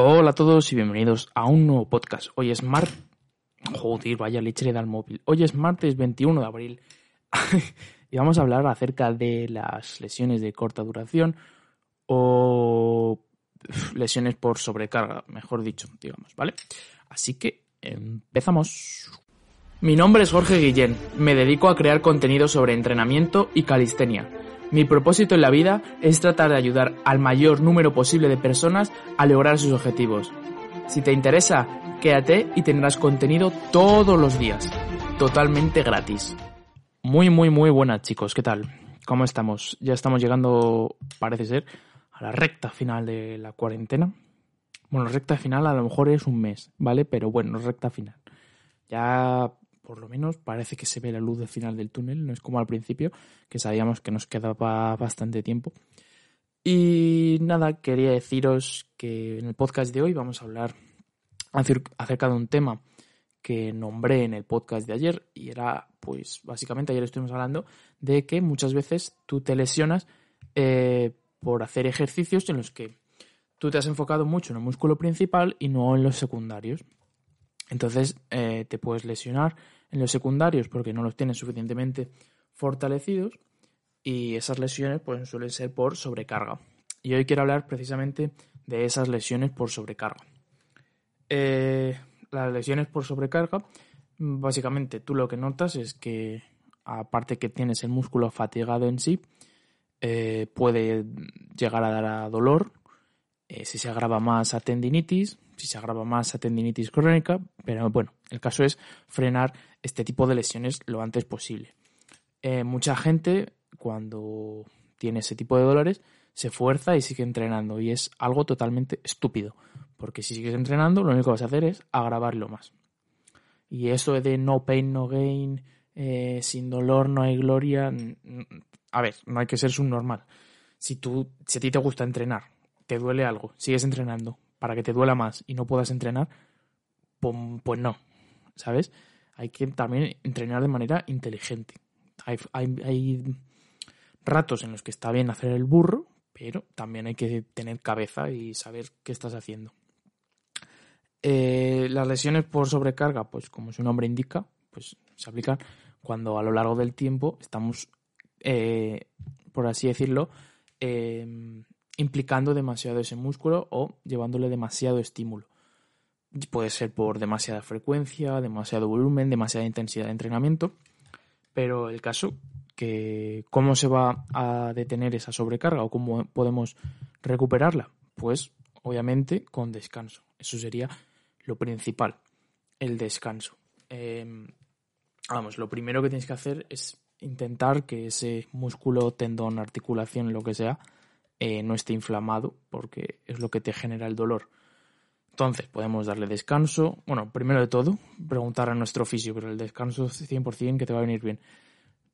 Hola a todos y bienvenidos a un nuevo podcast. Hoy es martes. Joder, vaya leche le móvil. Hoy es martes 21 de abril y vamos a hablar acerca de las lesiones de corta duración o lesiones por sobrecarga, mejor dicho, digamos, ¿vale? Así que empezamos. Mi nombre es Jorge Guillén, me dedico a crear contenido sobre entrenamiento y calistenia mi propósito en la vida es tratar de ayudar al mayor número posible de personas a lograr sus objetivos. Si te interesa, quédate y tendrás contenido todos los días, totalmente gratis. Muy, muy, muy buenas chicos, ¿qué tal? ¿Cómo estamos? Ya estamos llegando, parece ser, a la recta final de la cuarentena. Bueno, recta final a lo mejor es un mes, ¿vale? Pero bueno, recta final. Ya por lo menos parece que se ve la luz del final del túnel, no es como al principio, que sabíamos que nos quedaba bastante tiempo. Y nada, quería deciros que en el podcast de hoy vamos a hablar acerca de un tema que nombré en el podcast de ayer y era, pues básicamente ayer estuvimos hablando de que muchas veces tú te lesionas eh, por hacer ejercicios en los que tú te has enfocado mucho en el músculo principal y no en los secundarios. Entonces eh, te puedes lesionar en los secundarios porque no los tienes suficientemente fortalecidos y esas lesiones pues, suelen ser por sobrecarga. Y hoy quiero hablar precisamente de esas lesiones por sobrecarga. Eh, las lesiones por sobrecarga, básicamente tú lo que notas es que aparte que tienes el músculo fatigado en sí, eh, puede llegar a dar a dolor, si se agrava más a tendinitis, si se agrava más a tendinitis crónica, pero bueno, el caso es frenar este tipo de lesiones lo antes posible. Eh, mucha gente cuando tiene ese tipo de dolores se fuerza y sigue entrenando y es algo totalmente estúpido, porque si sigues entrenando lo único que vas a hacer es agravarlo más. Y eso de no pain, no gain, eh, sin dolor no hay gloria, a ver, no hay que ser subnormal. Si, tú, si a ti te gusta entrenar, te duele algo, sigues entrenando, para que te duela más y no puedas entrenar, pues, no, ¿sabes? Hay que también entrenar de manera inteligente. Hay, ratos en los que está bien hacer el burro, pero también hay que tener cabeza y saber qué estás haciendo. Eh, las lesiones por sobrecarga, pues como su nombre indica, pues se aplican cuando a lo largo del tiempo estamos, eh, por así decirlo, eh, implicando demasiado ese músculo o llevándole demasiado estímulo. Puede ser por demasiada frecuencia, demasiado volumen, demasiada intensidad de entrenamiento, pero el caso que cómo se va a detener esa sobrecarga o cómo podemos recuperarla, pues obviamente con descanso. Eso sería lo principal, el descanso. Em, vamos, lo primero que tienes que hacer es intentar que ese músculo, tendón, articulación, lo que sea, eh, no esté inflamado, porque es lo que te genera el dolor. Entonces, podemos darle descanso. Bueno, primero de todo, preguntar a nuestro fisio, pero el descanso es 100% que te va a venir bien.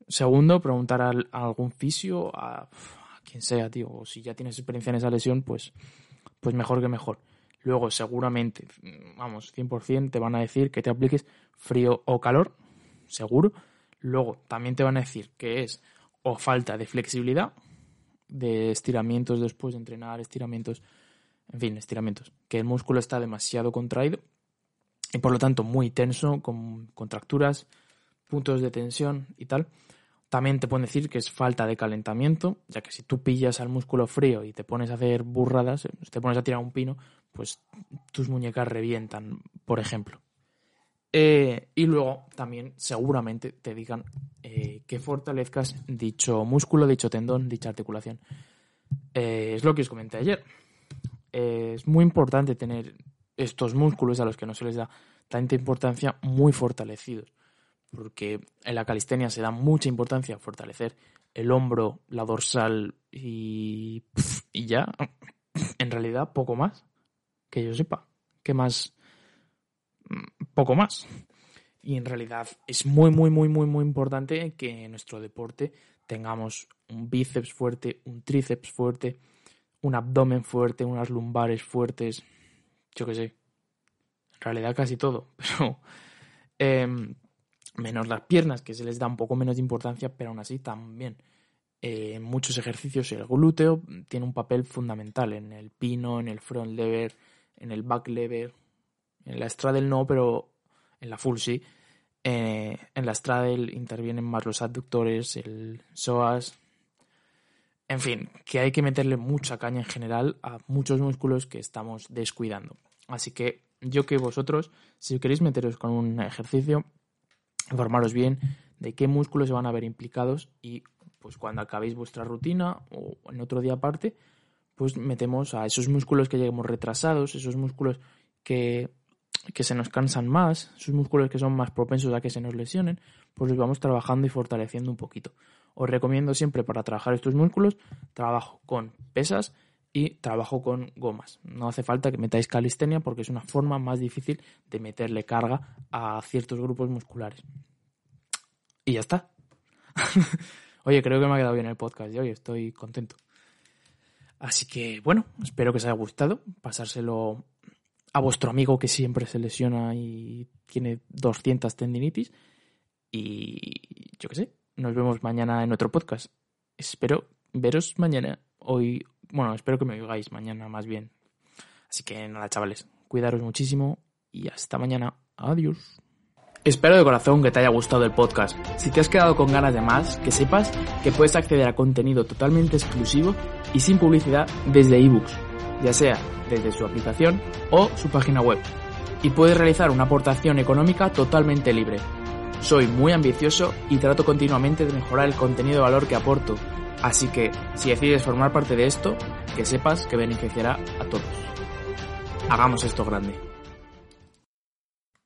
Segundo, preguntar a, algún fisio, a, quien sea, tío. O si ya tienes experiencia en esa lesión, pues, pues mejor que mejor. Luego, seguramente, vamos, 100% te van a decir que te apliques frío o calor, seguro. Luego, también te van a decir que es o falta de flexibilidad de estiramientos después de entrenar, estiramientos, en fin, estiramientos, que el músculo está demasiado contraído y por lo tanto muy tenso, con contracturas, puntos de tensión y tal. También te pueden decir que es falta de calentamiento, ya que si tú pillas al músculo frío y te pones a hacer burradas, te pones a tirar un pino, pues tus muñecas revientan, por ejemplo. Eh, y luego también seguramente te digan eh, que fortalezcas dicho músculo, dicho tendón, dicha articulación. Eh, es lo que os comenté ayer. es muy importante tener estos músculos a los que no se les da tanta importancia muy fortalecidos. Porque en la calistenia se da mucha importancia a fortalecer el hombro, la dorsal y, y ya. En realidad, poco más. que yo sepa. ¿Qué más? Mm, poco más. Y en realidad es muy, muy, muy, muy, muy importante que en nuestro deporte tengamos un bíceps fuerte, un tríceps fuerte, un abdomen fuerte, unas lumbares fuertes, yo qué sé. En realidad casi todo, pero em, menos las piernas, que se les da un poco menos de importancia, pero aún así también. Eh, en muchos ejercicios el glúteo tiene un papel fundamental en el pino, en el front lever, en el back lever, en la straddle no, pero en la full sí. Eh, en la straddle intervienen más los abductores, el psoas. En fin, que hay que meterle mucha caña en general a muchos músculos que estamos descuidando. Así que yo que vosotros, si queréis meteros con un ejercicio, informaros bien de qué músculos se van a ver implicados y pues cuando acabéis vuestra rutina o en otro día aparte, pues metemos a esos músculos que lleguemos retrasados, esos músculos que que se nos cansan más, sus músculos que son más propensos a que se nos lesionen, pues los vamos trabajando y fortaleciendo un poquito. Os recomiendo siempre para trabajar estos músculos, trabajo con pesas y trabajo con gomas. No hace falta que metáis calistenia porque es una forma más difícil de meterle carga a ciertos grupos musculares. Y ya está. Oye, creo que me ha quedado bien el podcast de hoy, estoy contento. Así que bueno, espero que os haya gustado, pasárselo a vuestro amigo que siempre se lesiona y tiene 200 tendinitis. Y yo qué sé, nos vemos mañana en otro podcast. Espero veros mañana. Hoy, bueno, espero que me oigáis mañana más bien. Así que nada, chavales, cuidaros muchísimo y hasta mañana. Adiós. Espero de corazón que te haya gustado el podcast. Si te has quedado con ganas de más, que sepas que puedes acceder a contenido totalmente exclusivo y sin publicidad desde ebooks ya sea desde su aplicación o su página web. Y puedes realizar una aportación económica totalmente libre. Soy muy ambicioso y trato continuamente de mejorar el contenido de valor que aporto, así que si decides formar parte de esto, que sepas que beneficiará a todos. Hagamos esto grande.